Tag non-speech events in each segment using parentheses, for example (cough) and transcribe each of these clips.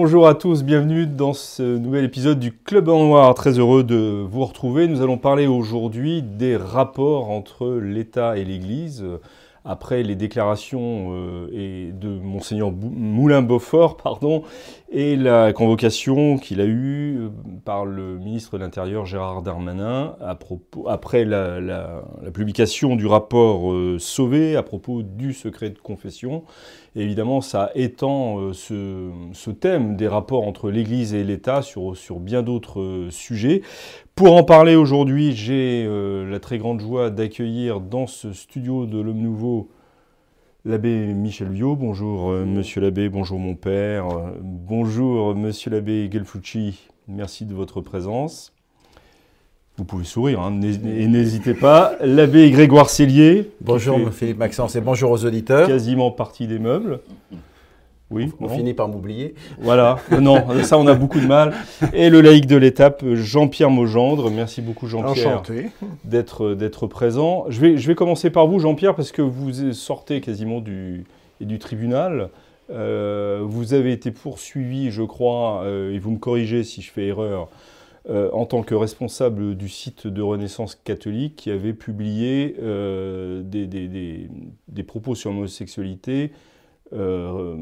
Bonjour à tous, bienvenue dans ce nouvel épisode du Club en Noir. Très heureux de vous retrouver. Nous allons parler aujourd'hui des rapports entre l'État et l'Église après les déclarations euh, de monseigneur Moulin-Beaufort, (laughs) pardon, et la convocation qu'il a eue euh, par le ministre de l'Intérieur Gérard Darmanin après la, publication du rapport euh, Sauvé à propos du secret de confession. Évidemment, ça étend ce, ce, thème des rapports entre l'Église et l'État sur, sur bien d'autres sujets. Pour en parler aujourd'hui, j'ai euh, la très grande joie d'accueillir dans ce studio de l'Homme Nouveau l'abbé Michel Viau. Bonjour euh, monsieur l'abbé, bonjour mon père, euh, bonjour monsieur l'abbé Gelfucci, merci de votre présence. Vous pouvez sourire, hein, et n'hésitez pas. L'abbé Grégoire Cellier. Bonjour Philippe Maxence et bonjour aux auditeurs. Quasiment partie des meubles. Oui, on finit par m'oublier. Voilà, non, ça on a beaucoup de mal. Et le laïc de l'étape, Jean-Pierre Mogendre. Merci beaucoup Jean-Pierre d'être d'être présent. Je vais, je vais commencer par vous Jean-Pierre parce que vous sortez quasiment du, du tribunal. Euh, vous avez été poursuivi, je crois, euh, et vous me corrigez si je fais erreur, euh, en tant que responsable du site de Renaissance catholique qui avait publié des, des, des, propos sur l'homosexualité euh,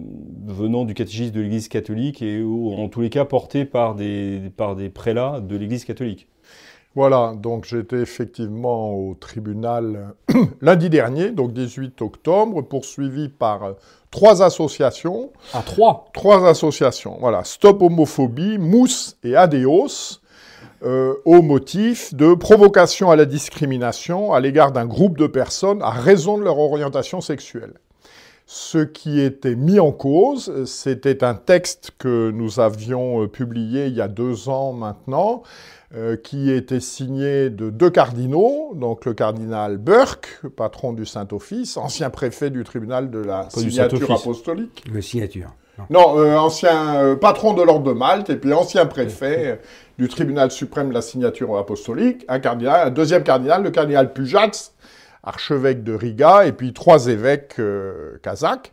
venant du catéchisme de l'Église catholique et en tous les cas portés par des, par des prélats de l'Église catholique. Voilà, donc j'étais effectivement au tribunal (coughs) lundi dernier, donc 18 octobre, poursuivi par euh, trois associations. Ah, trois? Trois associations, voilà. Stop Homophobie, Mousse et Adeos, euh, au motif de provocation à la discrimination à l'égard d'un groupe de personnes à raison de leur orientation sexuelle. Ce qui était mis en cause, c'était un texte que nous avions euh, publié il y a deux ans maintenant, euh, qui était signé de deux cardinaux, donc le cardinal Burke, patron du Saint-Office, ancien préfet du tribunal de la signature apostolique. Le signature. Non, euh, ancien patron de l'ordre de Malte et puis ancien préfet du tribunal suprême de la signature apostolique, un cardinal, un deuxième cardinal, le cardinal Pujats, archevêque de Riga, et puis trois évêques euh, kazakhs.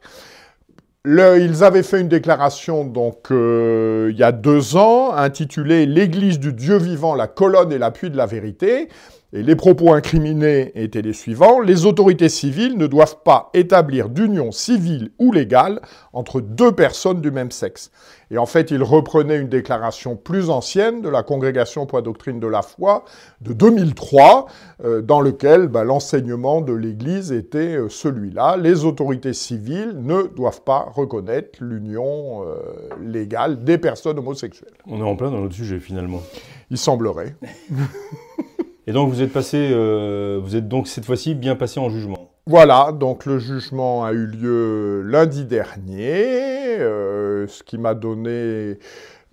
ils avaient fait une déclaration donc euh, il y a deux ans intitulée L'Église du Dieu vivant, la colonne et l'appui de la vérité. Et les propos incriminés étaient les suivants. Les autorités civiles ne doivent pas établir d'union civile ou légale entre deux personnes du même sexe. Et en fait, il reprenait une déclaration plus ancienne de la Congrégation pour la doctrine de la foi de 2003, euh, dans lequel bah, l'enseignement de l'Église était euh, celui-là. Les autorités civiles ne doivent pas reconnaître l'union euh, légale des personnes homosexuelles. On est en plein dans notre sujet finalement. Il semblerait. (laughs) Et donc vous êtes passé, euh, vous êtes donc cette fois-ci bien passé en jugement. Voilà, donc le jugement a eu lieu lundi dernier, euh, ce qui m'a donné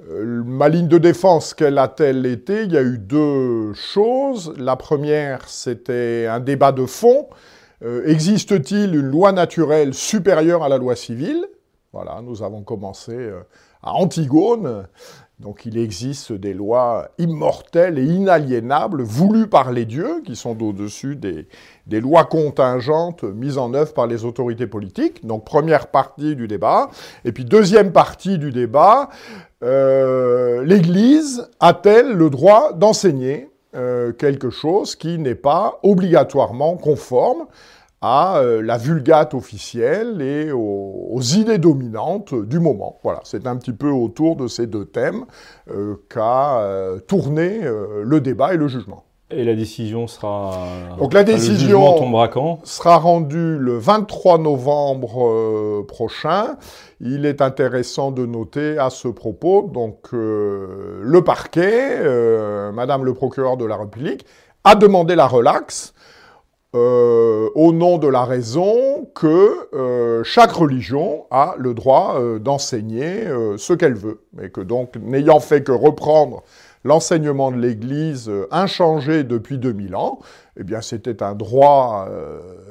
euh, ma ligne de défense. Quelle a-t-elle été Il y a eu deux choses. La première, c'était un débat de fond. Existe-t-il une loi naturelle supérieure à la loi civile? Voilà, nous avons commencé à Antigone donc il existe des lois immortelles et inaliénables voulues par les dieux, qui sont au-dessus des, lois contingentes mises en œuvre par les autorités politiques. Donc première partie du débat. Et puis deuxième partie du débat, euh, l'Église a-t-elle le droit d'enseigner euh, quelque chose qui n'est pas obligatoirement conforme à euh, la vulgate officielle et aux, idées dominantes du moment. Voilà, c'est un petit peu autour de ces deux thèmes euh, qu'a euh, tourné le débat et le jugement. Et la décision sera. Donc la décision sera rendue le 23 novembre prochain. Il est intéressant de noter à ce propos, donc le parquet, Madame le procureur de la République, a demandé la relaxe euh, au nom de la raison que euh, chaque religion a le droit euh, d'enseigner ce qu'elle veut, mais que donc, n'ayant fait que reprendre l'enseignement de l'Église inchangé depuis 2000 ans, eh bien c'était un droit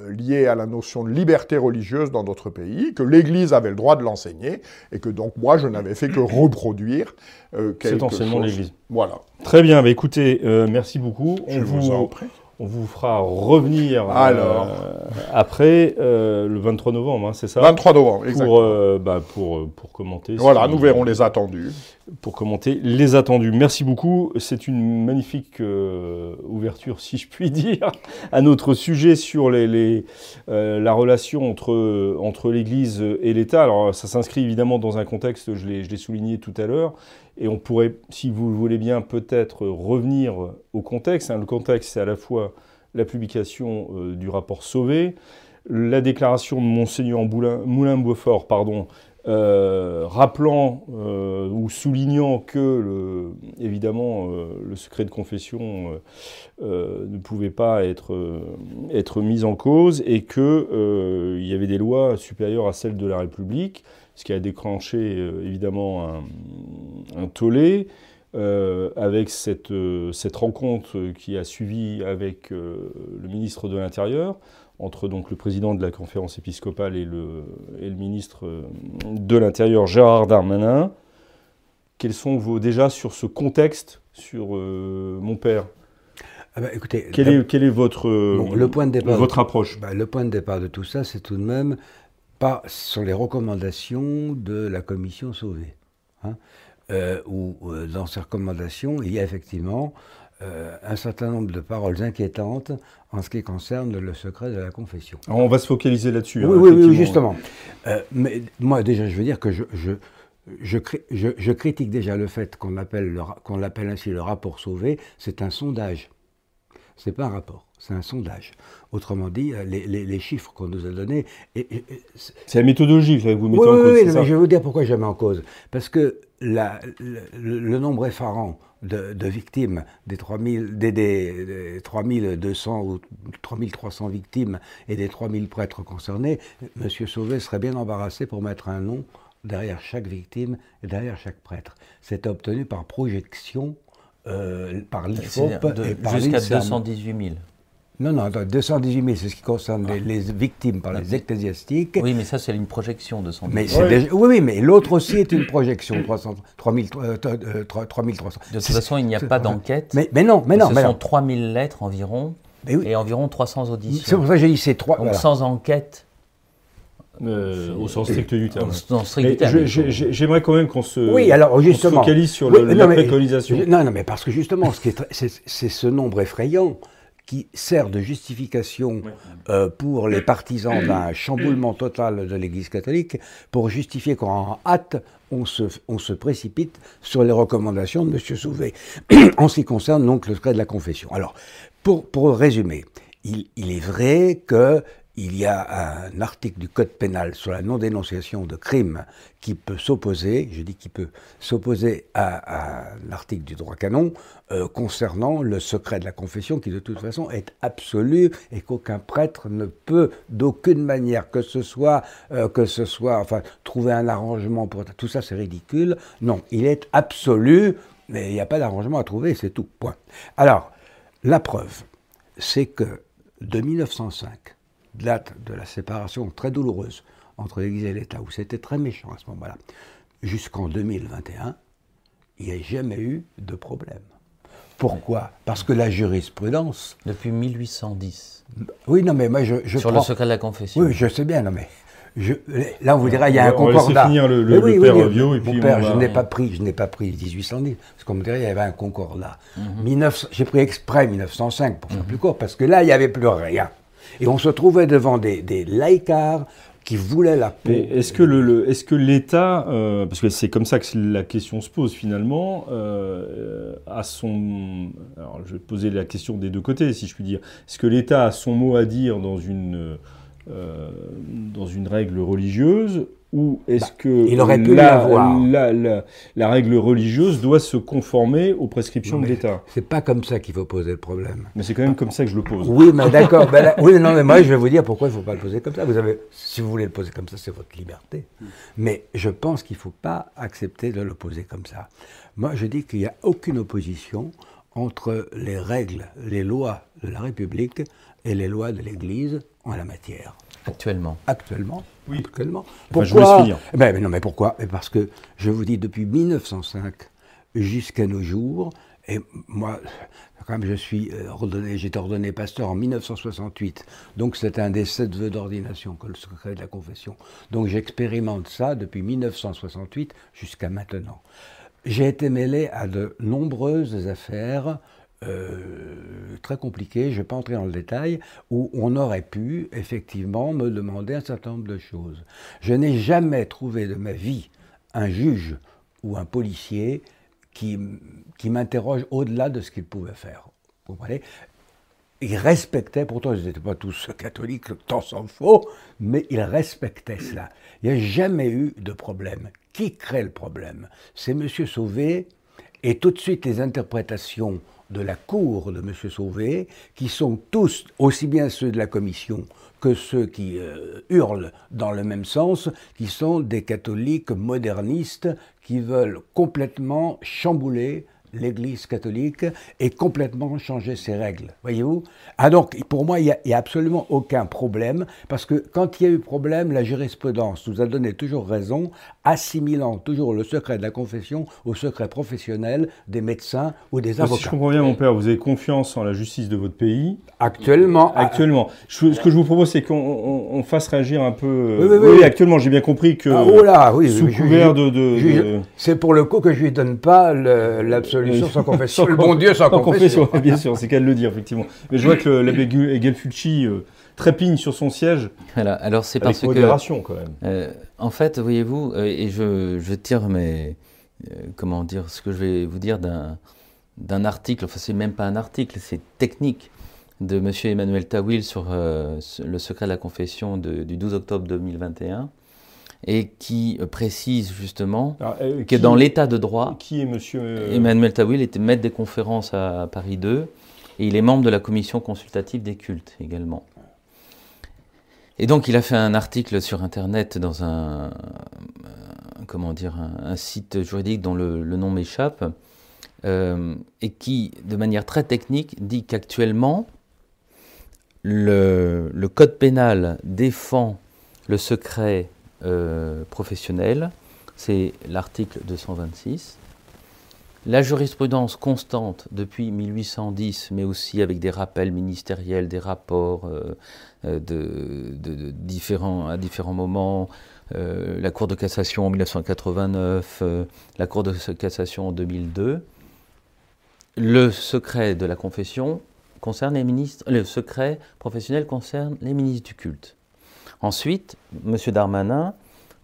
lié à la notion de liberté religieuse dans notre pays, que l'Église avait le droit de l'enseigner, et que donc moi je n'avais fait que reproduire euh, Cet enseignement de l'Église. Voilà. Très bien, bah, écoutez, merci beaucoup. Je vous, en prie. On vous fera revenir euh, après euh, le 23 novembre, hein, c'est ça 23 novembre, exactement. Pour, euh, bah, pour, pour, commenter. Voilà, nous verrons les attendus. Pour commenter les attendus. Merci beaucoup. C'est une magnifique ouverture, si je puis dire, (laughs) à notre sujet sur les, les la relation entre, entre l'Église et l'État. Alors, ça s'inscrit évidemment dans un contexte, je l'ai souligné tout à l'heure, et on pourrait, si vous le voulez bien, peut-être revenir au contexte. Hein. Le contexte, c'est à la fois la publication euh, du rapport Sauvé, la déclaration de Monseigneur Moulin-Beaufort, pardon, euh, rappelant euh, ou soulignant que, le, évidemment, le secret de confession ne pouvait pas être, être mis en cause et qu'il y avait des lois supérieures à celles de la République ce qui a déclenché euh, évidemment un, tollé. Euh, avec cette, euh, cette, rencontre qui a suivi avec le ministre de l'Intérieur, entre donc le président de la conférence épiscopale et le, et le ministre de l'Intérieur, Gérard Darmanin. Quels sont vos, déjà sur ce contexte, sur mon père? Ah bah, écoutez, quel, est, quel est, votre, le point de départ votre approche? bah, Le point de départ de tout ça, c'est tout de même pas sur les recommandations de la commission Sauvé. Hein, euh, où euh, dans ces recommandations, il y a effectivement euh, un certain nombre de paroles inquiétantes en ce qui concerne le secret de la confession. on va se focaliser là-dessus. Oui, hein, oui, justement. mais moi, déjà, je veux dire que je, je, je, critique déjà le fait qu'on l'appelle ainsi le rapport Sauvé. C'est un sondage. Ce n'est pas un rapport, c'est un sondage. Autrement dit, euh, les, chiffres qu'on nous a donnés. c'est la méthodologie que vous mettez en cause. Oui, mais je vais vous dire pourquoi je mets en cause. Parce que le, nombre effarant de, victimes, des, 3000, des, des, 3200 ou 3300 victimes et des 3000 prêtres concernés, M. Sauvé serait bien embarrassé pour mettre un nom derrière chaque victime et derrière chaque prêtre. C'est obtenu par projection, euh, par l'IFOP et par Jusqu'à 218 000. Non, non, 218 000, c'est ce qui concerne les, victimes par les ecclésiastiques. Oui, mais ça, c'est une projection de 100 mais oui. oui, mais l'autre aussi est une projection, 300, 3300. De toute façon, il n'y a pas d'enquête. Mais, mais, non, mais non. Ce mais sont 3000 lettres environ et environ 300 auditions. C'est pour ça que j'ai dit c'est 3. Donc sans enquête. Euh, au sens strict du terme. J'aimerais quand même qu'on se, oui, alors, justement, focalise sur le, la préconisation. Non, non, mais parce que justement, c'est ce nombre effrayant qui sert de justification euh, pour les partisans d'un chamboulement total de l'Église catholique, pour justifier qu'en hâte, on se, on se précipite sur les recommandations de M. Souvet, (clears throat) en ce qui concerne donc le secret de la confession. Alors, pour, pour résumer, il, il est vrai que il y a un article du Code pénal sur la non-dénonciation de crimes qui peut s'opposer, je dis qui peut s'opposer à, l'article du droit canon euh, concernant le secret de la confession qui de toute façon est absolu et qu'aucun prêtre ne peut d'aucune manière que ce soit, euh, que ce soit, enfin, trouver un arrangement pour tout ça c'est ridicule. Non, il est absolu, mais il n'y a pas d'arrangement à trouver, c'est tout. Point. Alors, la preuve, c'est que de 1905 date de la séparation très douloureuse entre l'Église et l'État, où c'était très méchant à ce moment-là, jusqu'en 2021, il n'y a jamais eu de problème. Pourquoi? Parce que la jurisprudence... Depuis 1810. Oui, non, mais moi je... je Sur le secret de la confession. Oui, je sais bien, non mais... Je, là, on vous dira, il y a un concordat. On finir le, le, oui, père oui, Bio, et puis père, je n'ai pas pris, je n'ai pas pris 1810, parce qu'on me dirait, il y avait un concordat. Mhm. J'ai pris exprès 1905 pour faire mhm. plus court, parce que là, il n'y avait plus rien. Et on se trouvait devant des, des laïcars qui voulaient la paix. Est-ce que, le, l'État, euh, parce que c'est comme ça que la question se pose finalement, euh, a son... Alors je vais poser la question des deux côtés, si je puis dire. Est-ce que l'État a son mot à dire dans une, euh, dans une règle religieuse ou est-ce bah, que il aurait pu la, la, la, règle religieuse doit se conformer aux prescriptions de l'État? C'est pas comme ça qu'il faut poser le problème. Mais c'est quand même comme ça que je le pose. Oui, mais (laughs) d'accord. Ben oui, non, mais moi je vais vous dire pourquoi il ne faut pas le poser comme ça. Vous avez, si vous voulez le poser comme ça, c'est votre liberté. Mais je pense qu'il ne faut pas accepter de le poser comme ça. Moi, je dis qu'il n'y a aucune opposition entre les règles, les lois de la République et les lois de l'Église en la matière. Actuellement. Actuellement. Oui. Actuellement. Pourquoi eh ben, Non, mais pourquoi? Parce que je vous dis, depuis 1905 jusqu'à nos jours, et moi, comme je suis euh, ordonné, j'ai été ordonné pasteur en 1968, donc c'est un des sept vœux d'ordination que le secret de la confession. Donc j'expérimente ça depuis 1968 jusqu'à maintenant. J'ai été mêlé à de nombreuses affaires euh, très compliqué, je ne vais pas entrer dans le détail, où on aurait pu effectivement me demander un certain nombre de choses. Je n'ai jamais trouvé de ma vie un juge ou un policier qui, qui m'interroge au-delà de ce qu'il pouvait faire. Vous comprenez? Ils respectaient, pourtant ils n'étaient pas tous catholiques, tant s'en faut, mais ils respectaient cela. Il n'y a jamais eu de problème. Qui crée le problème? C'est M. Sauvé, et tout de suite les interprétations de la cour de M. Sauvé, qui sont tous, aussi bien ceux de la commission que ceux qui euh, hurlent dans le même sens, qui sont des catholiques modernistes qui veulent complètement chambouler l'Église catholique et complètement changer ses règles. Voyez-vous? Ah donc, pour moi, il n'y a, absolument aucun problème, parce que quand il y a eu problème, la jurisprudence nous a donné toujours raison, assimilant toujours le secret de la confession au secret professionnel des médecins ou des avocats. Si je comprends bien, mon père, vous avez confiance en la justice de votre pays Actuellement. Actuellement. ce que je vous propose, c'est qu'on fasse réagir un peu... Oui, oui, oui. actuellement, j'ai bien compris que... Ah, oh là, oui, sous couvert de... C'est pour le coup que je ne lui donne pas l'absolu sans confession. (laughs) le bon Dieu sans, confession. Bien sûr, c'est qu'à le dire, effectivement. Mais je vois que l'abbé Gelfucci euh, trépigne sur son siège. Voilà, alors c'est parce modération, quand même. Euh, en fait, voyez-vous, euh, et je, je, tire mes. comment dire Ce que je vais vous dire d'un article, enfin, c'est même pas un article, c'est technique de M. Emmanuel Tawil sur le secret de la confession du 12 octobre 2021 et qui euh, précise justement euh, que dans l'état de droit, qui est monsieur euh, Emmanuel Tawil était maître des conférences à Paris 2 et il est membre de la commission consultative des cultes également. Et donc il a fait un article sur internet dans un, comment dire un, site juridique dont le, nom m'échappe et qui de manière très technique dit qu'actuellement le, le code pénal défend le secret euh, professionnel, c'est l'article 226. La jurisprudence constante depuis 1810, mais aussi avec des rappels ministériels, des rapports euh, euh, de, à différents moments, la Cour de cassation en 1989, la Cour de cassation en 2002, le secret de la confession concerne les ministres, le secret professionnel concerne les ministres du culte. Ensuite, M. Darmanin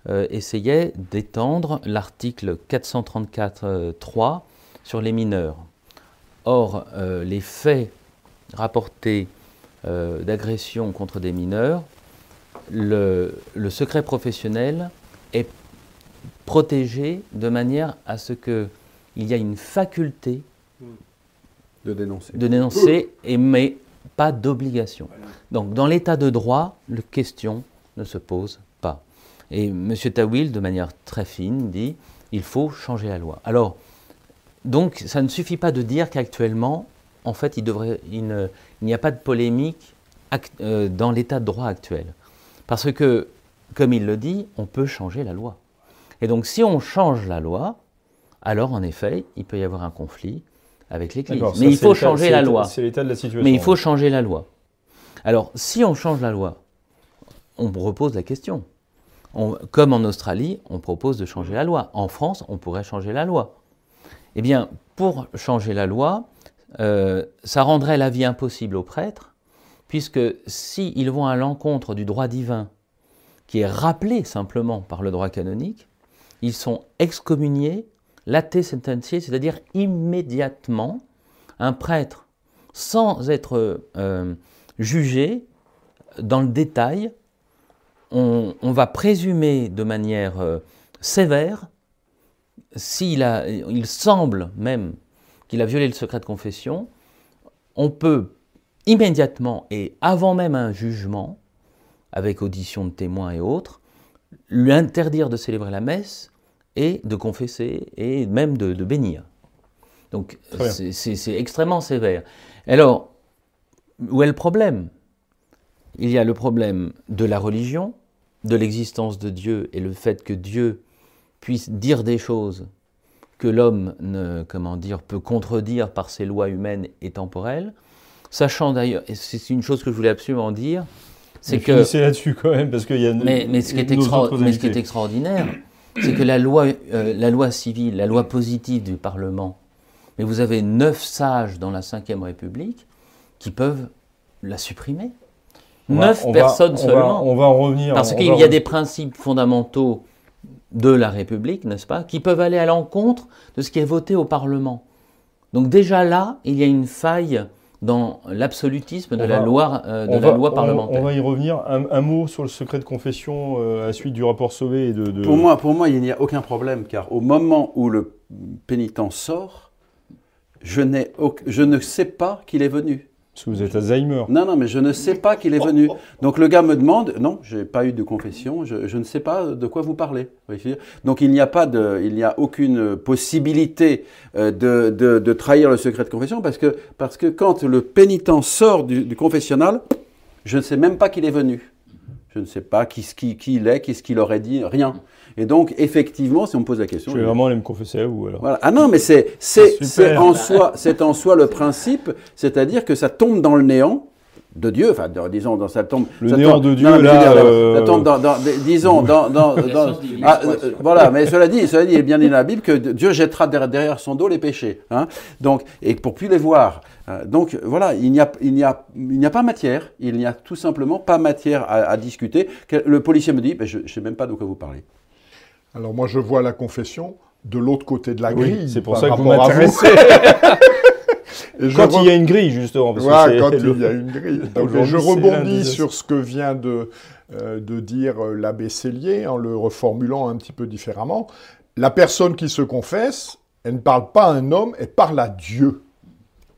euh, essayait d'étendre l'article 434.3 sur les mineurs. Or, euh, les faits rapportés euh, d'agression contre des mineurs, le, secret professionnel est protégé de manière à ce qu'il y ait une faculté de dénoncer, de dénoncer et, mais pas d'obligation. Donc dans l'état de droit, la question ne se pose. Et M. Tawil, de manière très fine, dit il faut changer la loi. Alors, donc, ça ne suffit pas de dire qu'actuellement, en fait, il n'y a pas de polémique euh, dans l'état de droit actuel. Parce que, comme il le dit, on peut changer la loi. Et donc, si on change la loi, alors en effet, il peut y avoir un conflit avec l'Église. Mais il faut changer la loi. C'est l'état de la situation. Mais il faut changer la loi. Alors, si on change la loi, on repose la question. Comme en Australie, on propose de changer la loi. En France, on pourrait changer la loi. Eh bien, pour changer la loi, euh, ça rendrait la vie impossible aux prêtres, puisque s'ils vont à l'encontre du droit divin, qui est rappelé simplement par le droit canonique, ils sont excommuniés, laté sentenciés, c'est-à-dire immédiatement, un prêtre, sans être euh, jugé dans le détail, on, va présumer de manière euh, sévère, s'il a, il semble même qu'il a violé le secret de confession, on peut immédiatement et avant même un jugement, avec audition de témoins et autres, lui interdire de célébrer la messe et de confesser et même de, bénir. Donc c'est extrêmement sévère. Alors, où est le problème? Il y a le problème de la religion, de l'existence de Dieu et le fait que Dieu puisse dire des choses que l'homme ne, comment dire, peut contredire par ses lois humaines et temporelles, sachant d'ailleurs, et c'est une chose que je voulais absolument dire, c'est que c'est là-dessus quand même parce qu'il y a mais, mais, ce qui est mais ce qui est extraordinaire, c'est que la loi, euh, la loi civile, la loi positive du Parlement, mais vous avez neuf sages dans la Ve République qui peuvent la supprimer. Neuf personnes seulement. on va en revenir. Parce qu'il y a des principes fondamentaux de la République, n'est-ce pas, qui peuvent aller à l'encontre de ce qui est voté au Parlement. Donc déjà là, il y a une faille dans l'absolutisme de, la loi, euh, de la loi parlementaire. On, va y revenir. Un, mot sur le secret de confession euh, à la suite du rapport Sauvé et de, Pour, moi, pour moi, il n'y a aucun problème, car au moment où le pénitent sort, je, je ne sais pas qu'il est venu. Parce que vous êtes Alzheimer. Non, non, mais je ne sais pas qu'il est venu. Donc le gars me demande, non, je n'ai pas eu de confession, je, ne sais pas de quoi vous parlez. Donc il n'y a pas de, il n'y a aucune possibilité euh, de, de, trahir le secret de confession parce que, parce que quand le pénitent sort du, du confessionnal, je ne sais même pas qu'il est venu. Je ne sais pas qui, qui, qui il est, qu'est-ce qu'il aurait dit, rien. Et donc, effectivement, si on me pose la question. Je vais vraiment aller me confesser à vous alors. Voilà. Ah non, mais c'est en, soi, en soi le principe, c'est-à-dire que ça tombe dans le néant de Dieu, enfin, disons, dans ça tombe. Le néant de Dieu, là. ça tombe dans, disons, dans. dans, ah, euh, voilà, mais cela dit, cela dit, il est bien dit dans la Bible que Dieu jettera derrière son dos les péchés. Hein, donc, et pour plus les voir. Euh, donc, voilà, il n'y a, il n'y a, il n'y a pas matière, il n'y a tout simplement pas matière à, discuter. Le policier me dit, ben, je ne sais même pas de quoi vous parlez. Alors moi, je vois la confession de l'autre côté de la grille. c'est pour ça (laughs) que vous m'intéressez. quand il y a une grille, justement. Parce quand il y a une grille. je rebondis sur ce que vient de, euh, de dire euh, l'abbé Cellier en le reformulant un petit peu différemment. La personne qui se confesse, elle ne parle pas à un homme, elle parle à Dieu.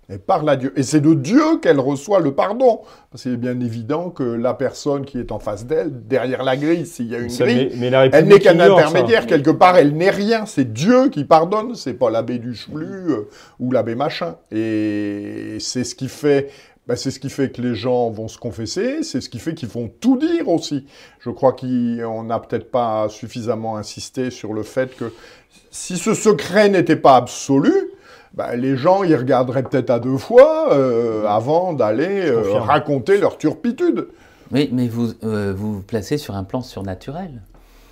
Elle parle à Dieu. Et c'est de Dieu qu'elle reçoit le pardon. C'est bien évident que la personne qui est en face d'elle, derrière la grille, s'il y a une grille, elle n'est qu'un intermédiaire. Quelque part, elle n'est rien. C'est Dieu qui pardonne. C'est pas l'abbé du euh, ou l'abbé machin. Et c'est ce qui fait ben, c'est ce qui fait que les gens vont se confesser, c'est ce qui fait qu'ils vont tout dire aussi. Je crois qu'on n'a peut-être pas suffisamment insisté sur le fait que si ce secret n'était pas absolu, bah, les gens y regarderaient peut-être à deux fois euh, avant d'aller euh, raconter leur turpitude. Oui, mais vous euh, vous, placez sur un plan surnaturel.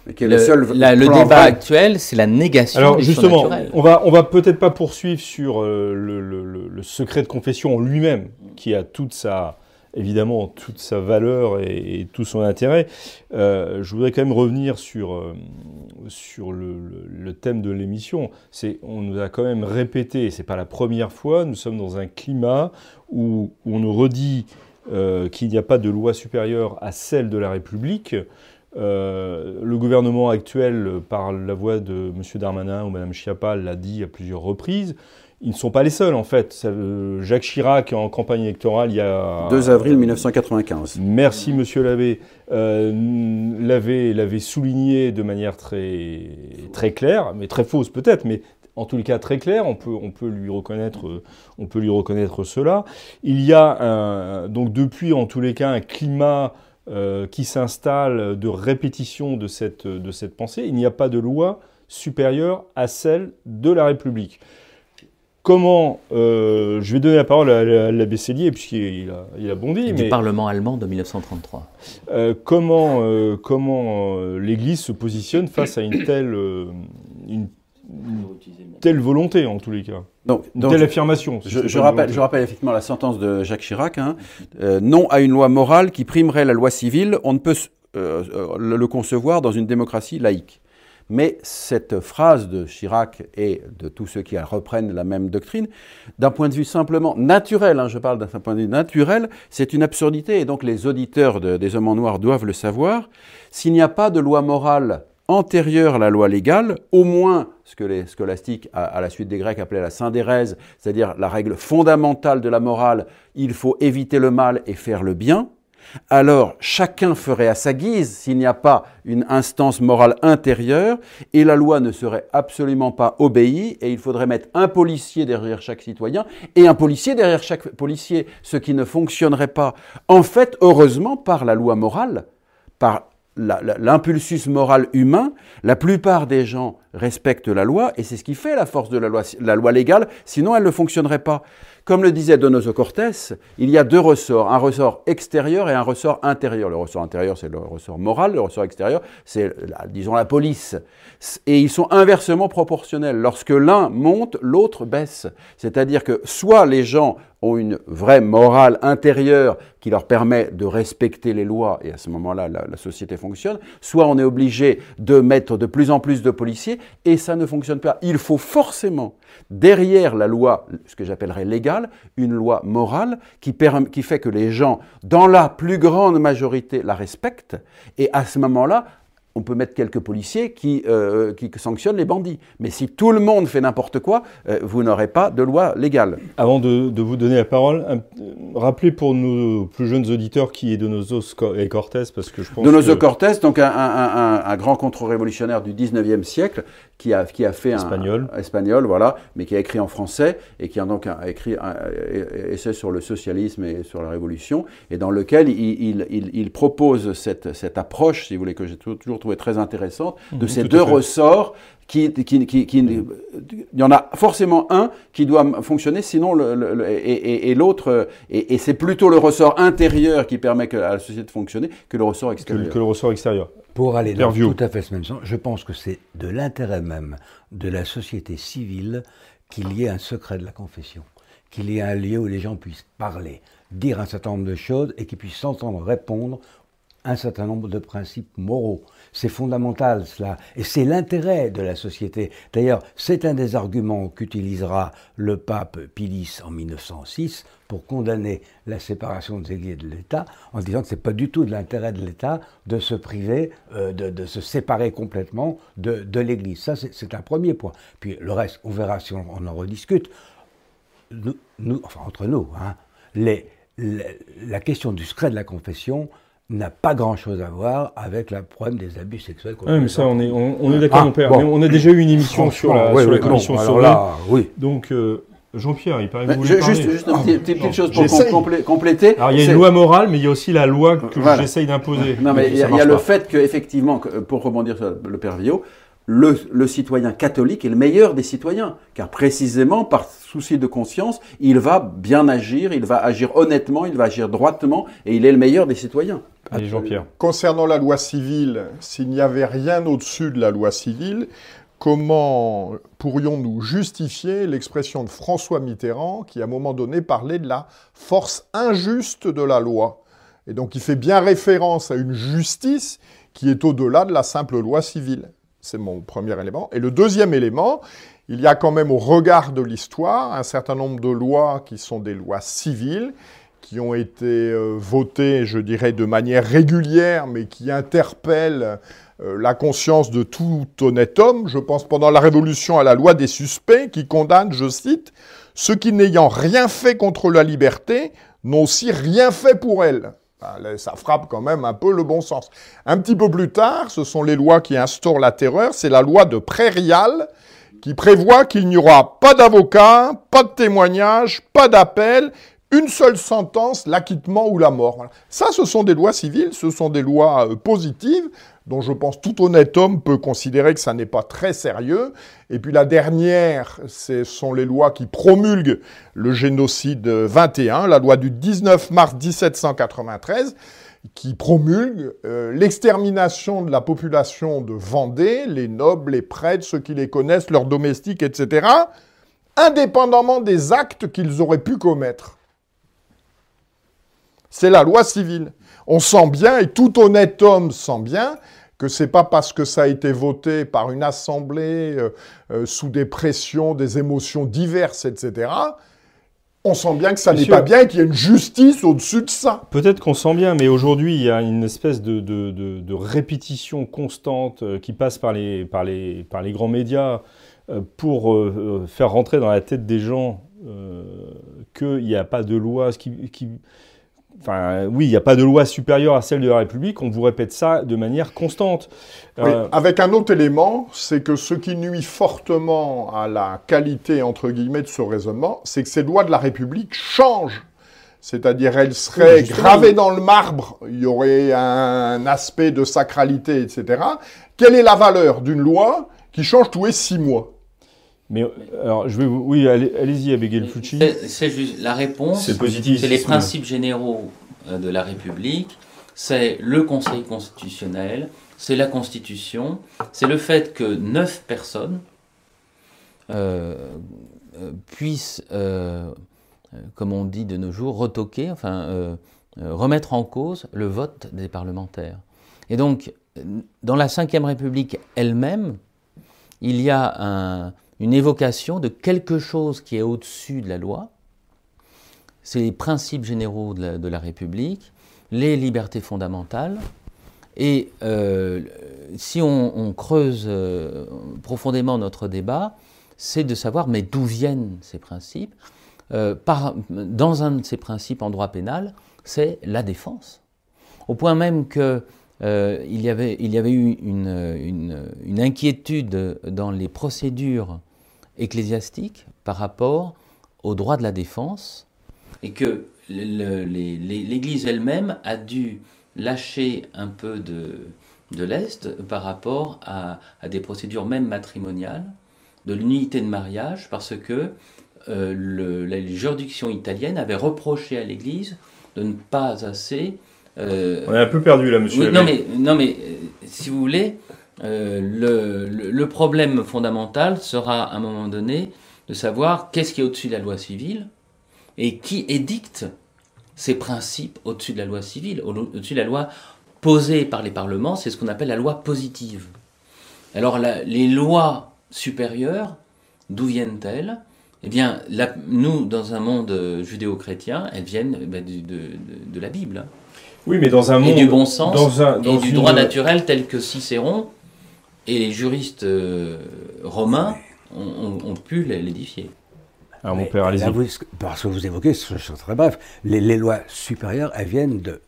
le, seul le débat actuel, c'est la négation Alors justement, on va on va peut-être pas poursuivre sur le, le, secret de confession en lui-même, qui a toute sa évidemment toute sa valeur et, tout son intérêt. Euh, je voudrais quand même revenir sur, euh, sur le, thème de l'émission. On nous a quand même répété, c'est pas la première fois, nous sommes dans un climat où, on nous redit euh, qu'il n'y a pas de loi supérieure à celle de la République. le gouvernement actuel, par la voix de M. Darmanin ou Mme Schiappa, l'a dit à plusieurs reprises ils ne sont pas les seuls en fait. Euh, Jacques Chirac en campagne électorale il y a 2 avril 1995. Merci Monsieur Lavé. Euh, l'avait souligné de manière très très claire, mais très fausse peut-être, mais en tous les cas très claire. On peut on peut lui reconnaître on peut lui reconnaître cela. Il y a un, donc depuis en tous les cas un climat euh, qui s'installe de répétition de cette de cette pensée. Il n'y a pas de loi supérieure à celle de la République comment, euh, je vais donner la parole à, l'abbé Cellier, puisqu'il a, il a bondi. Du Parlement allemand de 1933. Euh, comment euh, comment l'Église se positionne face à une telle, une, telle volonté, en tous les cas donc, une telle affirmation. Je, rappelle, je, rappelle, effectivement la sentence de Jacques Chirac. Hein. non à une loi morale qui primerait la loi civile, on ne peut le concevoir dans une démocratie laïque. Mais cette phrase de Chirac et de tous ceux qui reprennent la même doctrine, d'un point de vue simplement naturel, hein, je parle d'un point de vue naturel, c'est une absurdité et donc les auditeurs des hommes en noir doivent le savoir. S'il n'y a pas de loi morale antérieure à la loi légale, au moins ce que les scolastiques, à, la suite des Grecs, appelaient la syndérèse, c'est-à-dire la règle fondamentale de la morale, il faut éviter le mal et faire le bien, alors chacun ferait à sa guise s'il n'y a pas une instance morale intérieure et la loi ne serait absolument pas obéie et il faudrait mettre un policier derrière chaque citoyen et un policier derrière chaque policier, ce qui ne fonctionnerait pas. En fait, heureusement, par la loi morale, par l'impulsus moral humain, la plupart des gens respectent la loi et c'est ce qui fait la force de la loi, la loi légale, sinon elle ne fonctionnerait pas. Comme le disait Donoso Cortés, il y a deux ressorts, un ressort extérieur et un ressort intérieur. Le ressort intérieur, c'est le ressort moral, le ressort extérieur, c'est, disons, la police. Et ils sont inversement proportionnels. Lorsque l'un monte, l'autre baisse. C'est-à-dire que soit les gens ont une vraie morale intérieure qui leur permet de respecter les lois, et à ce moment-là, la, société fonctionne, soit on est obligé de mettre de plus en plus de policiers, et ça ne fonctionne pas. Il faut forcément, derrière la loi, ce que j'appellerais légale, une loi morale qui, fait que les gens, dans la plus grande majorité, la respectent, et à ce moment-là, on peut mettre quelques policiers qui, euh, qui, sanctionnent les bandits. Mais si tout le monde fait n'importe quoi, euh, vous n'aurez pas de loi légale. Avant de, vous donner la parole, rappelez pour nos plus jeunes auditeurs qui est Donoso et Cortés, parce que je pense Donoso Cortés, donc un, un grand contre-révolutionnaire du 19e siècle, qui a, qui a fait espagnol. un espagnol, voilà, mais qui a écrit en français et qui a donc écrit un, essai sur le socialisme et sur la révolution, et dans lequel il, il, il, propose cette, cette, approche, si vous voulez, que j'ai toujours trouvé très intéressante, de mhm, ces deux ressorts. Qui, qui, qui, il y en a forcément un qui doit fonctionner, sinon le, et, et l'autre, et, c'est plutôt le ressort intérieur qui permet que, à la société de fonctionner que le ressort extérieur. que le ressort extérieur. Pour aller dans tout à fait ce même sens, je pense que c'est de l'intérêt même de la société civile qu'il y ait un secret de la confession, qu'il y ait un lieu où les gens puissent parler, dire un certain nombre de choses et qu'ils puissent s'entendre répondre un certain nombre de principes moraux. C'est fondamental cela. Et c'est l'intérêt de la société. D'ailleurs, c'est un des arguments qu'utilisera le pape Pilis en 1906 pour condamner la séparation des églises de l'État, en disant que ce n'est pas du tout de l'intérêt de l'État de se priver, euh, de, se séparer complètement de, l'Église. Ça, c'est un premier point. Puis le reste, on verra si on, en rediscute. Nous, enfin, entre nous, hein, la question du secret de la confession, n'a pas grand-chose à voir avec le problème des abus sexuels. Oui, mais ça, on est, on, est d'accord, mon père. Mais on a déjà eu une émission sur la, sur la commission sur là, oui. Donc, euh, Jean-Pierre, il paraît que vous voulez Juste, juste une petite, chose pour compléter. Alors, il y a une loi morale, mais il y a aussi la loi que j'essaye d'imposer. Non, mais il y a, le fait qu'effectivement, pour rebondir sur le père Villot, le, citoyen catholique est le meilleur des citoyens, car précisément par souci de conscience, il va bien agir, il va agir honnêtement, il va agir droitement, et il est le meilleur des citoyens. Allez, Jean-Pierre. Concernant la loi civile, s'il n'y avait rien au-dessus de la loi civile, comment pourrions-nous justifier l'expression de François Mitterrand qui, à un moment donné, parlait de la force injuste de la loi? Et donc, il fait bien référence à une justice qui est au-delà de la simple loi civile. C'est mon premier élément. Et le deuxième élément, il y a quand même au regard de l'histoire un certain nombre de lois qui sont des lois civiles, qui ont été euh, votées, je dirais, de manière régulière, mais qui interpellent euh, la conscience de tout honnête homme. Je pense pendant la Révolution à la loi des suspects, qui condamne, je cite, ceux qui n'ayant rien fait contre la liberté n'ont aussi rien fait pour elle. Ça frappe quand même un peu le bon sens. Un petit peu plus tard, ce sont les lois qui instaurent la terreur. C'est la loi de Prairial qui prévoit qu'il n'y aura pas d'avocat, pas de témoignage, pas d'appel, une seule sentence, l'acquittement ou la mort. Ça, ce sont des lois civiles, ce sont des lois euh, positives dont je pense tout honnête homme peut considérer que ça n'est pas très sérieux. Et puis la dernière, ce sont les lois qui promulguent le génocide 21, la loi du 19 mars 1793, qui promulgue euh, l'extermination de la population de Vendée, les nobles, les prêtres, ceux qui les connaissent, leurs domestiques, etc., indépendamment des actes qu'ils auraient pu commettre. C'est la loi civile. On sent bien, et tout honnête homme sent bien, que c'est pas parce que ça a été voté par une assemblée euh, euh, sous des pressions, des émotions diverses, etc. On sent bien que ça n'est pas bien et qu'il y a une justice au-dessus de ça. Peut-être qu'on sent bien, mais aujourd'hui, il y a une espèce de, de- de- de répétition constante euh, qui passe par les, par les, par les grands médias pour faire rentrer dans la tête des gens qu'il n'y a pas de loi ce qui, qui- Enfin, oui, il n'y a pas de loi supérieure à celle de la République. On vous répète ça de manière constante. Oui, Euh, avec un autre élément, c'est que ce qui nuit fortement à la qualité, entre guillemets, de ce raisonnement, c'est que ces lois de la République changent. C'est-à-dire, elles seraient gravées dans le marbre, il y aurait un aspect de sacralité, etc. Quelle est la valeur d'une loi qui change tous les six mois? Mais alors, je vais vous... Oui, allez- allez-y, Abigail Fucci. C'est juste la réponse. C'est positif. C'est les principes généraux euh, de la République. C'est le Conseil constitutionnel. C'est la Constitution. C'est le fait que neuf personnes euh, euh, puissent, euh, comme on dit de nos jours, retoquer, enfin euh, remettre en cause le vote des parlementaires. Et donc, dans la Ve République elle-même, il y a un- une évocation de quelque chose qui est au-dessus de la loi. C'est les principes généraux de la, République, les libertés fondamentales. Et euh, si on, creuse euh, profondément notre débat, c'est de savoir mais d'où viennent ces principes? Euh, dans un de ces principes en droit pénal, c'est la défense. Au point même que euh, il, y avait, il y avait eu une, inquiétude dans les procédures ecclésiastiques par rapport au droit de la défense et que l'Église elle-même a dû lâcher un peu de, l'Est par rapport à, des procédures même matrimoniales, de l'unité de mariage, parce que euh, les juridictions italiennes avaient reproché à l'Église de ne pas assez On est un peu perdu là, monsieur. oui, non, mais, non, mais euh, si vous voulez, euh, le, le- le problème fondamental sera à un moment donné de savoir qu'est-ce qui est au-dessus de la loi civile et qui édicte ces principes au-dessus de la loi civile, au- au-dessus de la loi posée par les parlements, c'est ce qu'on appelle la loi positive. Alors la- les lois supérieures, d'où viennent-elles? Eh bien, la- nous, dans un monde euh, judéo-chrétien, elles viennent eh ben, du- de, de- de la Bible. Oui, mais dans un et monde. du bon sens dans un- et dans du une- droit naturel tel que Cicéron et les juristes euh, romains ont, ont- ont pu l'édifier. Alors, mon père, allez-y. parce que vous évoquez, je suis très bref, les, les lois supérieures, elles viennent de.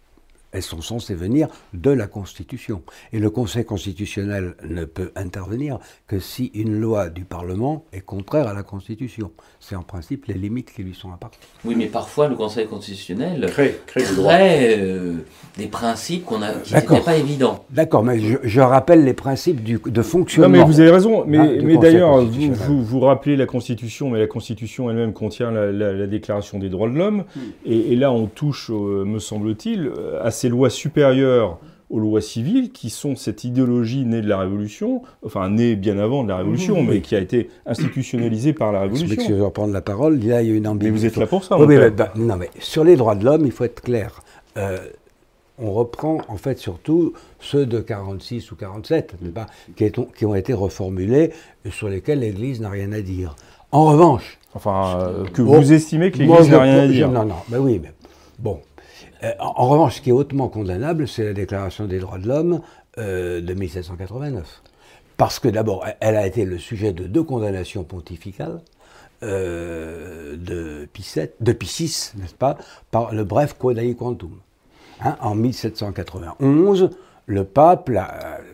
Elles sont censées venir de la Constitution. Et le Conseil constitutionnel ne peut intervenir que si une loi du Parlement est contraire à la Constitution. C'est en principe les limites qui lui sont appartenues. Oui, mais parfois le Conseil constitutionnel Crée, crée le droit. crée euh, des principes qu'on a, qui n'étaient pas évidents. D'accord, mais je, je rappelle les principes du, de Non, fonctionnement. mais vous avez raison. Mais, Ah, du mais d'ailleurs, vous, vous, vous rappelez la Constitution, mais la Constitution elle-même contient la, la- la Déclaration des droits de l'homme. Hmm. Et, et là, on touche, euh, me semble-t-il, euh, à ces lois supérieures aux lois civiles, qui sont cette idéologie née de la Révolution, enfin née bien avant de la Révolution, Mhm, mais oui. qui a été institutionnalisée par la Je Révolution. de reprendre la parole. Là, il y a une Mais ambiguïté. vous êtes là pour ça, Oui, mais, père. bah, non, mais sur les droits de l'homme, il faut être clair. Euh, on reprend en fait surtout ceux de 46 ou 47, n'est-ce pas, qui, est- qui ont été reformulés et sur lesquels l'Église n'a rien à dire. En revanche, Enfin, euh, que Bon, vous estimez que l'Église je n'a rien à je- dire. Non, non, mais oui, mais bon. Euh, en, revanche, ce qui est hautement condamnable, c'est la Déclaration des droits de l'homme euh, de 1789. Parce que d'abord, elle- a été le sujet de deux condamnations pontificales euh, de, Pie VI, n'est-ce pas, par le bref Quodai Quantum. Hein, en 1791, le pape,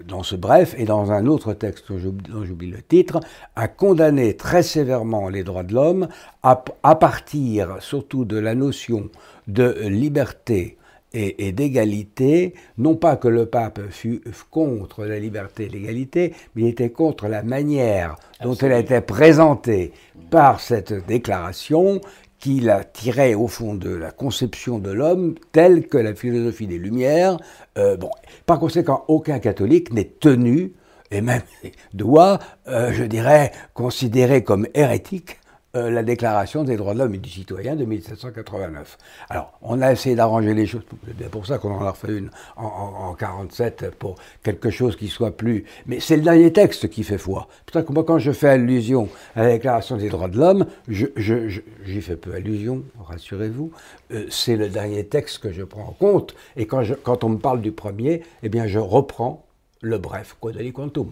dans ce bref et dans un autre texte dont j'oublie- le titre, a condamné très sévèrement les droits de l'homme à partir surtout de la notion de liberté et, et d'égalité, non pas que le pape fût contre la liberté et l'égalité, mais il était contre la manière dont elle était présentée par cette déclaration qui la tirait au fond de la conception de l'homme telle que la philosophie des Lumières. euh, bon, par conséquent, aucun catholique n'est tenu, et même (laughs) doit, euh, je dirais, considérer comme hérétique euh, la Déclaration des droits de l'homme et du citoyen de 1789. Alors, on a essayé d'arranger les choses, c'est bien pour ça qu'on en a refait une en, en, 47 pour quelque chose qui soit plus... Mais c'est le dernier texte qui fait foi. C'est que moi, quand je fais allusion à la Déclaration des droits de l'homme, j'y fais peu allusion, rassurez-vous, euh, c'est le dernier texte que je prends en compte, et quand, on me parle du premier, eh bien je reprends le bref, quodali quantum.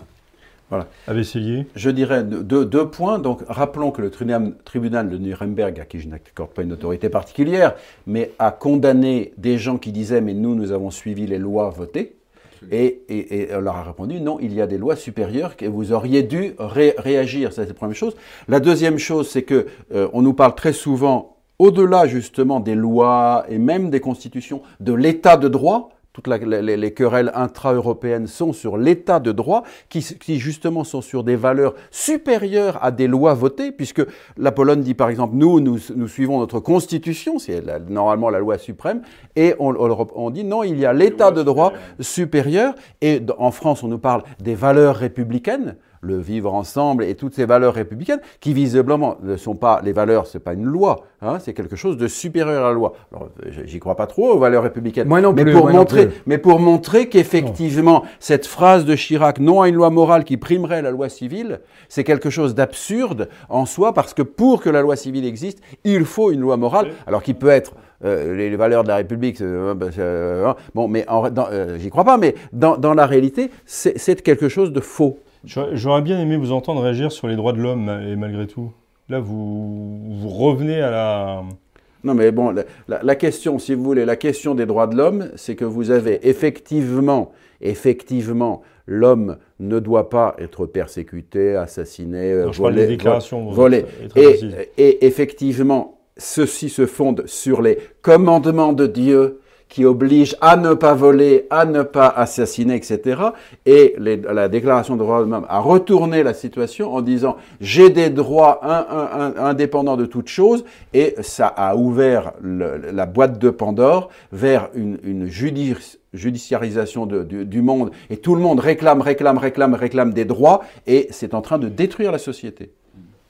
Voilà. Je dirais deux, deux, points. Donc, rappelons que le tribunal de Nuremberg, à qui je n'accorde pas une autorité particulière, mais a condamné des gens qui disaient Mais nous, nous avons suivi les lois votées. Et, et, on leur a répondu non, il y a des lois supérieures et vous auriez dû réagir. Ça, c'est la première chose. La deuxième chose, c'est que euh, on nous parle très souvent, au-delà justement des lois et même des constitutions, de l'état de droit toutes les, querelles intra-européennes sont sur l'état de droit, qui, justement sont sur des valeurs supérieures à des lois votées, puisque la Pologne dit par exemple, nous, nous, suivons notre constitution, c'est normalement la loi suprême, et on, on dit non, il y a l'état de droit supérieur, et en France, on nous parle des valeurs républicaines, le vivre ensemble et toutes ces valeurs républicaines qui visiblement ne sont pas les valeurs, c'est pas une loi, hein, c'est quelque chose de supérieur à la loi. Alors j'y crois pas trop aux valeurs républicaines. Moi non mais plus, pour montrer, mais pour montrer qu'effectivement cette phrase de Chirac, non à une loi morale qui primerait la loi civile, c'est quelque chose d'absurde en soi parce que pour que la loi civile existe, il faut une loi morale, alors qui peut être euh, les, valeurs de la République, euh, ben, euh, hein, bon, mais j'y crois pas, mais dans, dans la réalité, c'est quelque chose de faux. J'aurais bien aimé vous entendre réagir sur les droits de l'homme, et malgré tout. Là, vous, vous revenez à la... Non, mais bon, la, question, si vous voulez, la question des droits de l'homme, c'est que vous avez effectivement, effectivement, l'homme ne doit pas être persécuté, assassiné, non, volé. volé. Et, et effectivement, ceci se fonde sur les commandements de Dieu qui oblige à ne pas voler, à ne pas assassiner, etc. Et la Déclaration des droits de l'homme a retourné la situation en disant j'ai des droits indépendants de toute chose, et ça a ouvert la boîte de Pandore vers une, judiciarisation du, monde, et tout le monde réclame, réclame, réclame, réclame des droits, et c'est en train de détruire la société.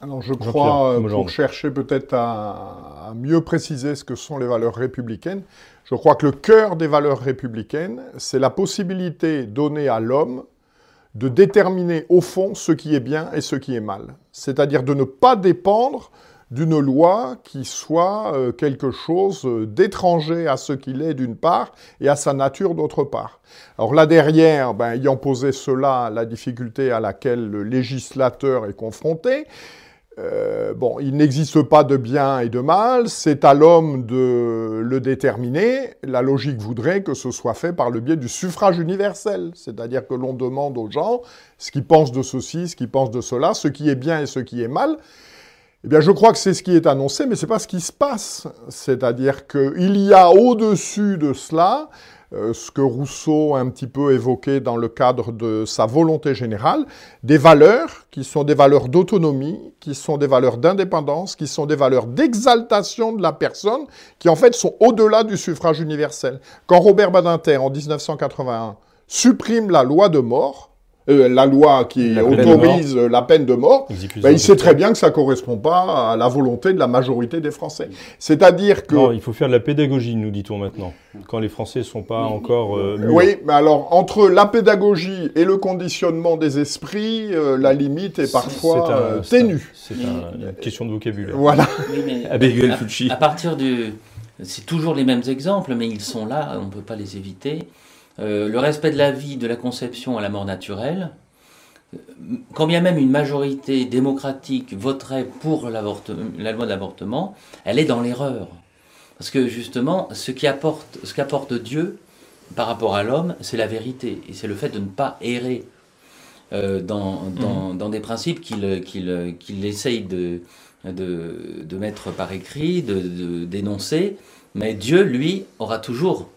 Alors je crois, euh, pour chercher peut-être à, mieux préciser ce que sont les valeurs républicaines, je crois que le cœur des valeurs républicaines, c'est la possibilité donnée à l'homme de déterminer au fond ce qui est bien et ce qui est mal. C'est-à-dire de ne pas dépendre d'une loi qui soit euh, quelque chose d'étranger à ce qu'il est d'une part et à sa nature d'autre part. Alors là derrière, ben, ayant posé cela, la difficulté à laquelle le législateur est confronté, euh, bon, il n'existe pas de bien et de mal, c'est à l'homme de le déterminer. La logique voudrait que ce soit fait par le biais du suffrage universel, c'est-à-dire que l'on demande aux gens ce qu'ils pensent de ceci, ce qu'ils pensent de cela, ce qui est bien et ce qui est mal. Eh bien, je crois que c'est ce qui est annoncé, mais ce n'est pas ce qui se passe. C'est-à-dire qu'il y a au-dessus de cela ce que Rousseau a un petit peu évoqué dans le cadre de sa volonté générale, des valeurs qui sont des valeurs d'autonomie, qui sont des valeurs d'indépendance, qui sont des valeurs d'exaltation de la personne, qui en fait sont au-delà du suffrage universel. Quand Robert Badinter, en 1981, supprime la loi de mort, euh, la loi qui autorise la peine de mort, ben, il sait très bien que ça ne correspond pas à la volonté de la majorité des Français. C'est-à-dire que... Non, il faut faire de la pédagogie, nous dit-on maintenant, quand les Français ne sont pas encore... Euh, oui, mais alors, entre la pédagogie et le conditionnement des esprits, euh, la limite est parfois ténue. C'est une question de vocabulaire. Voilà. (laughs) à, partir du... C'est toujours les mêmes exemples, mais ils sont là, on ne peut pas les éviter. Euh, le respect de la vie, de la conception à la mort naturelle, quand bien même une majorité démocratique voterait pour la loi de l'avortement, elle est dans l'erreur. Parce que justement, ce qu'apporte Dieu par rapport à l'homme, c'est la vérité. Et c'est le fait de ne pas errer euh, mmh. dans, des principes qu'il essaye de, de, mettre par écrit, de dénoncer. Mais Dieu, lui, aura toujours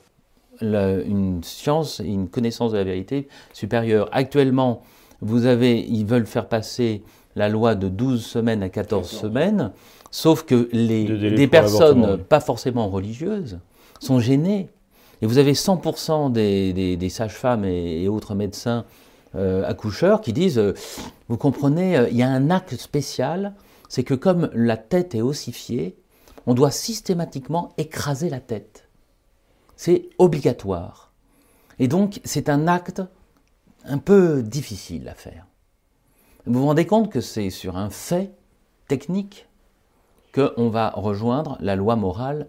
une science et une connaissance de la vérité supérieure. Actuellement, vous avez, ils veulent faire passer la loi de 12 semaines à 14 semaines, sauf que les, des personnes pas forcément religieuses sont gênées. Et vous avez 100% des, des, sages-femmes et, autres médecins euh, accoucheurs qui disent, euh, vous comprenez, euh, il y a un acte spécial c'est que comme la tête est ossifiée, on doit systématiquement écraser la tête. C'est obligatoire. Et donc, c'est un acte un peu difficile à faire. Vous vous rendez compte que c'est sur un fait technique qu'on va rejoindre la loi morale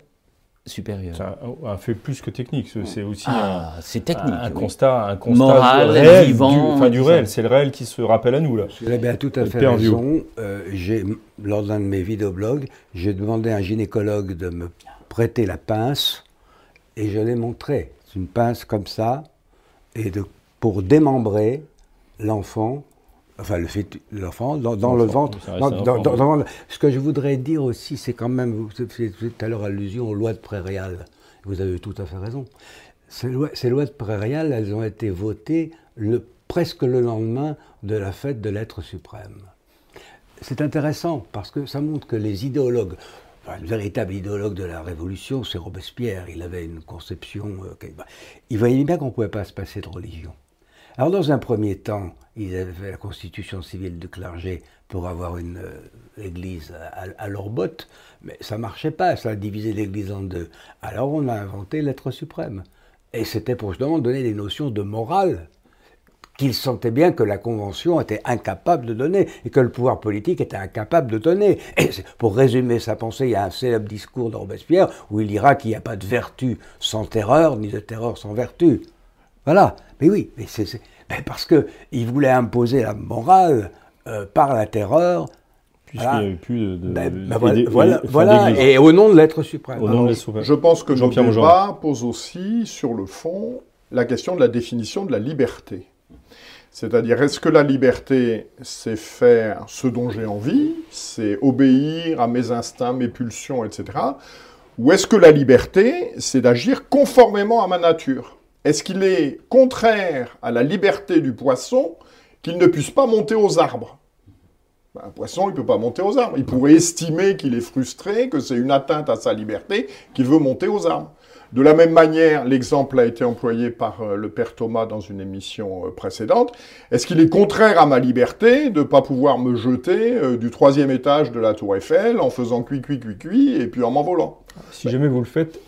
supérieure. C'est un, un fait plus que technique, c'est- c'est aussi Ah, c'est technique. un, un oui. constat, un constat Moral, du réel, vivant, du, enfin, du réel. C'est le réel qui se rappelle à nous là. Vous avez bien tout à Le fait raison. Euh, j'ai, lors d'un de mes vidéoblogs, j'ai demandé à un gynécologue de me prêter la pince et je l'ai montré. C'est une pince comme ça et de, pour démembrer l'enfant, enfin le fœtu- l'enfant dans, dans le ventre. dans- dans- ce que je voudrais dire aussi, c'est quand même, vous faites tout à l'heure allusion aux lois de Prairial. Vous avez tout à fait raison. Ces lois, ces lois de Prairial, elles ont été votées le, presque le lendemain de la fête de l'être suprême. C'est intéressant parce que ça montre que les idéologues, enfin, le véritable idéologue de la Révolution, c'est Robespierre. Il avait une conception. euh, bah, il voyait bien qu'on ne pouvait pas se passer de religion. Alors, dans un premier temps, ils avaient fait la constitution civile du clergé pour avoir une euh, église à, à leur botte, mais ça marchait pas, ça a divisé l'église en deux. Alors, on a inventé l'être suprême. Et c'était pour justement donner des notions de morale qu'il sentait bien que la Convention était incapable de donner et que le pouvoir politique était incapable de donner. Et pour résumer sa pensée, il y a un célèbre discours de Robespierre où il dira qu'il n'y a pas de vertu sans terreur, ni de terreur sans vertu. Voilà. Mais oui, mais c'est, ben parce qu'il voulait imposer la morale euh, par la terreur. Puisqu'il Voilà. n'y avait plus de. de- Ben, ben voilà, et au nom de l'être suprême. Au nom de. Je pense que Jean-Pierre posent aussi, sur le fond, la question de la définition de la liberté. C'est-à-dire, est-ce que la liberté, c'est faire ce dont j'ai envie, c'est obéir à mes instincts, mes pulsions, etc. Ou est-ce que la liberté, c'est d'agir conformément à ma nature? Est-ce qu'il est contraire à la liberté du poisson qu'il ne puisse pas monter aux arbres? Ben, Un poisson, il ne peut pas monter aux arbres. Il pourrait estimer qu'il est frustré, que c'est une atteinte à sa liberté, qu'il veut monter aux arbres. De la même manière, l'exemple a été employé par euh, le père Thomas dans une émission euh, précédente. Est-ce qu'il est contraire à ma liberté de ne pas pouvoir me jeter euh, du troisième étage de la tour Eiffel en faisant cuit, cuit, cuit, cuit, et puis en m'envolant Si jamais vous le faites,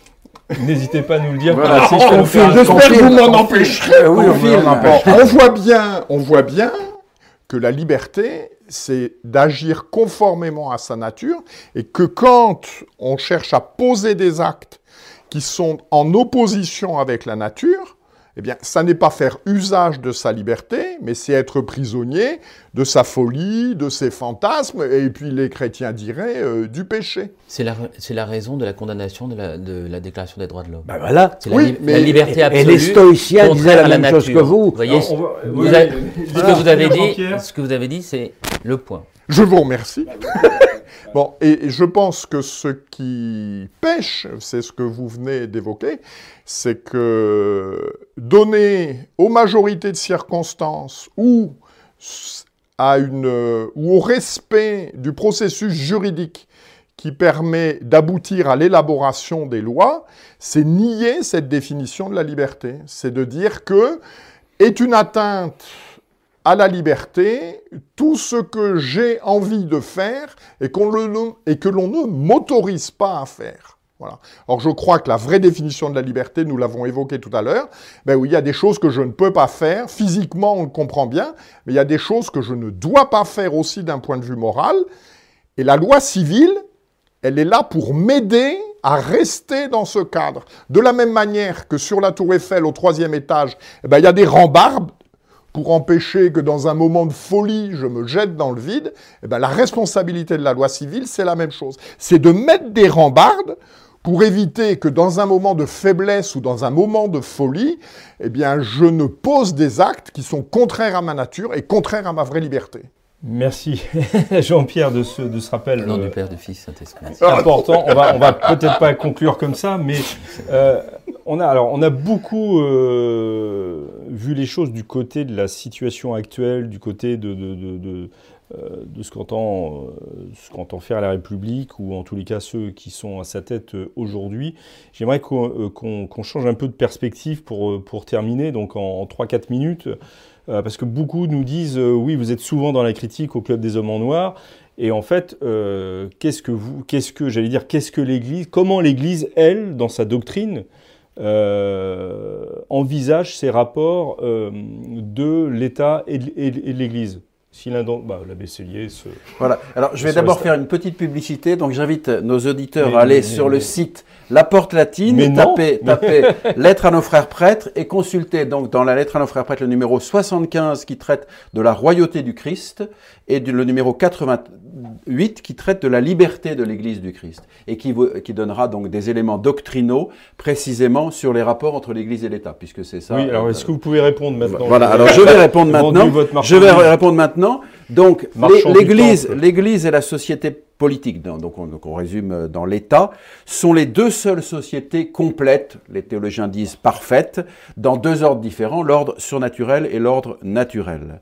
n'hésitez pas à nous le dire. Voilà. un J'espère que vous m'en empêcherez. Oui, on empêche. on voit bien, on voit bien que la liberté, c'est d'agir conformément à sa nature, et que quand on cherche à poser des actes qui sont en opposition avec la nature, eh bien, ça n'est pas faire usage de sa liberté, mais c'est être prisonnier de sa folie, de ses fantasmes, et puis les chrétiens diraient euh, du péché. C'est la, c'est la raison de la condamnation de la, de la Déclaration des droits de l'homme. Ben voilà. C'est la, oui, li- mais- la liberté absolue. et les stoïciens disaient la même chose nature. que vous. Vous voyez, vous oui, ce que vous avez dit, Jean-Pierre. ce que vous avez dit, c'est le point. Je vous remercie. (laughs) Bon, et je pense que ce qui pêche, c'est ce que vous venez d'évoquer, c'est que donner aux majorités de circonstances ou à une, ou au respect du processus juridique qui permet d'aboutir à l'élaboration des lois, c'est nier cette définition de la liberté. C'est de dire que est une atteinte à la liberté tout ce que j'ai envie de faire et, et que l'on ne m'autorise pas à faire. Voilà. Or, je crois que la vraie définition de la liberté, nous l'avons évoqué tout à l'heure, ben oui, il y a des choses que je ne peux pas faire, physiquement on le comprend bien, mais il y a des choses que je ne dois pas faire aussi d'un point de vue moral, et la loi civile, elle est là pour m'aider à rester dans ce cadre. De la même manière que sur la tour Eiffel, au troisième étage, eh ben, il y a des rambardes pour empêcher que dans un moment de folie, je me jette dans le vide, eh ben, la responsabilité de la loi civile, c'est la même chose. C'est de mettre des rambardes pour éviter que dans un moment de faiblesse ou dans un moment de folie, eh bien, je ne pose des actes qui sont contraires à ma nature et contraires à ma vraie liberté. Merci (laughs) Jean-Pierre de ce, de ce rappel. Au nom euh, du Père, du Fils, Saint-Esprit. important. On va, on va peut-être pas conclure comme ça, mais euh, on a alors on a beaucoup euh, vu les choses du côté de la situation actuelle, du côté de de, de, de, euh, de ce qu'entend euh, ce qu'entend faire la République ou en tous les cas ceux qui sont à sa tête euh, aujourd'hui. J'aimerais qu'on change un peu de perspective pour terminer donc en, en 3-4 minutes. Parce que beaucoup nous disent oui, vous êtes souvent dans la critique au club des hommes en noir, Et en fait, qu'est-ce que vous, qu'est-ce que, j'allais dire, qu'est-ce que l'Église, comment l'Église, elle, dans sa doctrine, envisage ces rapports de l'État et de l'Église? Si l'un d'entre bah, se... Voilà. Alors, je vais d'abord faire une petite publicité. Donc, j'invite nos auditeurs à aller sur le site La Porte Latine, taper, taper Lettre à nos frères prêtres et consulter donc dans la Lettre à nos frères prêtres le numéro 75 qui traite de la royauté du Christ et le numéro 88 qui traite de la liberté de l'Église du Christ et qui, qui donnera donc des éléments doctrinaux précisément sur les rapports entre l'Église et l'État, puisque c'est ça. Oui, alors euh, est-ce que vous pouvez répondre maintenant Voilà, alors je vais répondre maintenant. Je vais répondre maintenant. Donc, l'Église, l'Église et la société politique, donc on, donc on résume euh, dans l'État, sont les deux seules sociétés complètes, les théologiens disent parfaites, dans deux ordres différents, l'ordre surnaturel et l'ordre naturel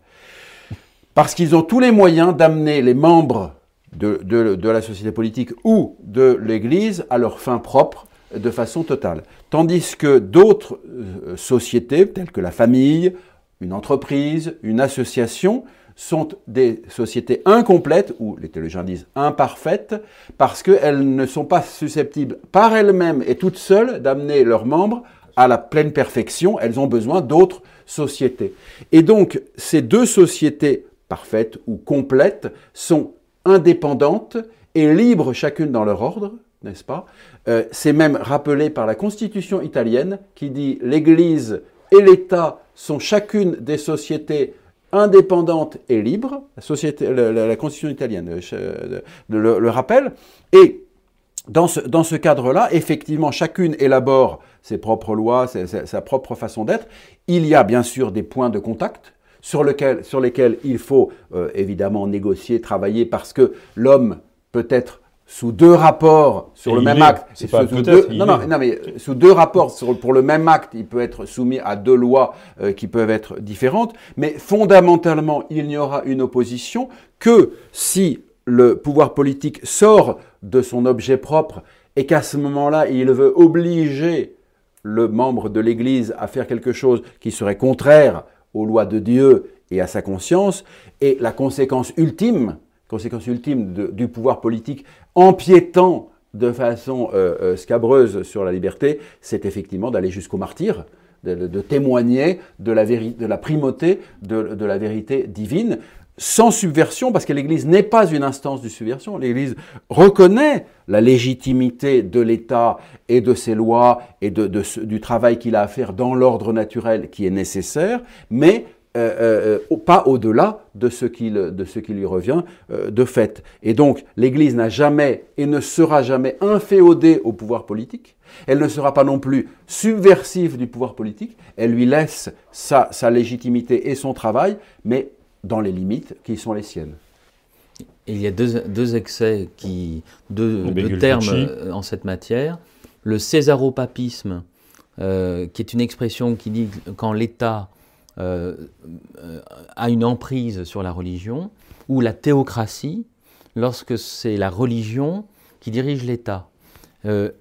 parce qu'ils ont tous les moyens d'amener les membres de, la société politique ou de l'Église à leur fin propre de façon totale. Tandis que d'autres euh, sociétés, telles que la famille, une entreprise, une association, sont des sociétés incomplètes, ou les théologiens disent imparfaites, parce qu'elles ne sont pas susceptibles par elles-mêmes et toutes seules d'amener leurs membres à la pleine perfection, elles ont besoin d'autres sociétés. Et donc, ces deux sociétés parfaites ou complètes, sont indépendantes et libres chacune dans leur ordre, n'est-ce pas? Euh, C'est même rappelé par la Constitution italienne qui dit l'Église et l'État sont chacune des sociétés indépendantes et libres. La, Constitution italienne euh, le, rappelle. Et dans ce cadre-là, effectivement, chacune élabore ses propres lois, sa propre façon d'être. Il y a bien sûr des points de contact sur, lequel, sur lesquels il faut euh, évidemment négocier, travailler, parce que l'homme peut être sous deux rapports sur le même acte. Sous, pas deux, non, non, non, mais sous deux rapports sur, pour le même acte, il peut être soumis à deux lois euh, qui peuvent être différentes. Mais fondamentalement, il n'y aura une opposition que si le pouvoir politique sort de son objet propre et qu'à ce moment-là, il veut obliger le membre de l'Église à faire quelque chose qui serait contraire aux lois de Dieu et à sa conscience, et la conséquence ultime, conséquence ultime du pouvoir politique empiétant de façon euh, euh, scabreuse sur la liberté, c'est effectivement d'aller jusqu'au martyr, de, témoigner de la, de la primauté de, la vérité divine, sans subversion, parce que l'Église n'est pas une instance de subversion. L'Église reconnaît la légitimité de l'État et de ses lois et de, du travail qu'il a à faire dans l'ordre naturel qui est nécessaire, mais euh, euh, pas au-delà de, ce qui lui revient euh, de fait. Et donc, l'Église n'a jamais et ne sera jamais inféodée au pouvoir politique. Elle ne sera pas non plus subversive du pouvoir politique. Elle lui laisse sa, sa légitimité et son travail, mais dans les limites qui sont les siennes. Il y a deux, excès, qui, deux, termes euh, en cette matière. Le césaropapisme, euh, qui est une expression qui dit quand l'État euh, a une emprise sur la religion, ou la théocratie, lorsque c'est la religion qui dirige l'État.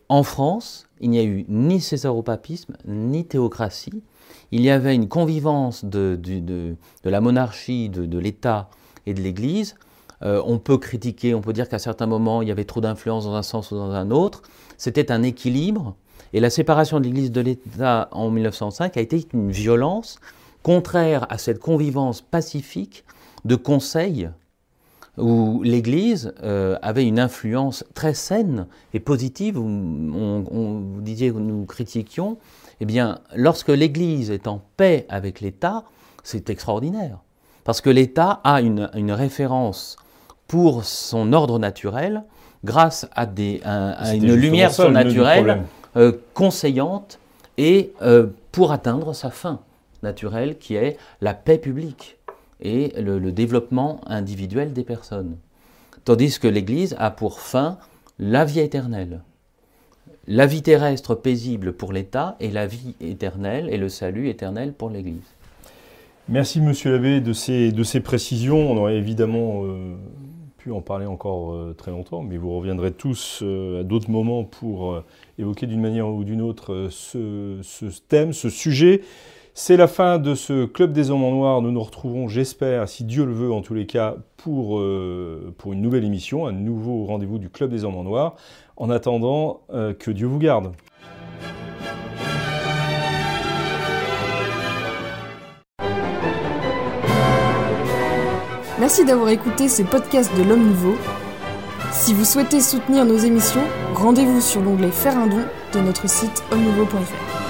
en France, il n'y a eu ni césaropapisme, ni théocratie il y avait une convivence de, la monarchie, de, l'État et de l'Église. Euh, on peut critiquer, on peut dire qu'à certains moments, il y avait trop d'influence dans un sens ou dans un autre. C'était un équilibre. Et la séparation de l'Église de l'État en 1905 a été une violence contraire à cette convivence pacifique de conseil où l'Église euh, avait une influence très saine et positive. On, vous disiez que nous critiquions, eh bien, lorsque l'Église est en paix avec l'État, c'est extraordinaire. Parce que l'État a une, référence pour son ordre naturel grâce à, une lumière surnaturelle euh, conseillante et euh, pour atteindre sa fin naturelle qui est la paix publique et le développement individuel des personnes. Tandis que l'Église a pour fin la vie éternelle la vie terrestre paisible pour l'État et la vie éternelle et le salut éternel pour l'Église. Merci Monsieur l'abbé de ces, précisions. On aurait évidemment euh, pu en parler encore euh, très longtemps, mais vous reviendrez tous euh, à d'autres moments pour évoquer d'une manière ou d'une autre ce, thème, ce sujet. C'est la fin de ce Club des Hommes en Noir. Nous nous retrouvons, j'espère, si Dieu le veut, en tous les cas, pour, euh, une nouvelle émission, un nouveau rendez-vous du Club des Hommes en Noir. En attendant, euh, que Dieu vous garde. Merci d'avoir écouté ce podcast de l'Homme Nouveau. Si vous souhaitez soutenir nos émissions, rendez-vous sur l'onglet Faire un don de notre site homme-nouveau.fr.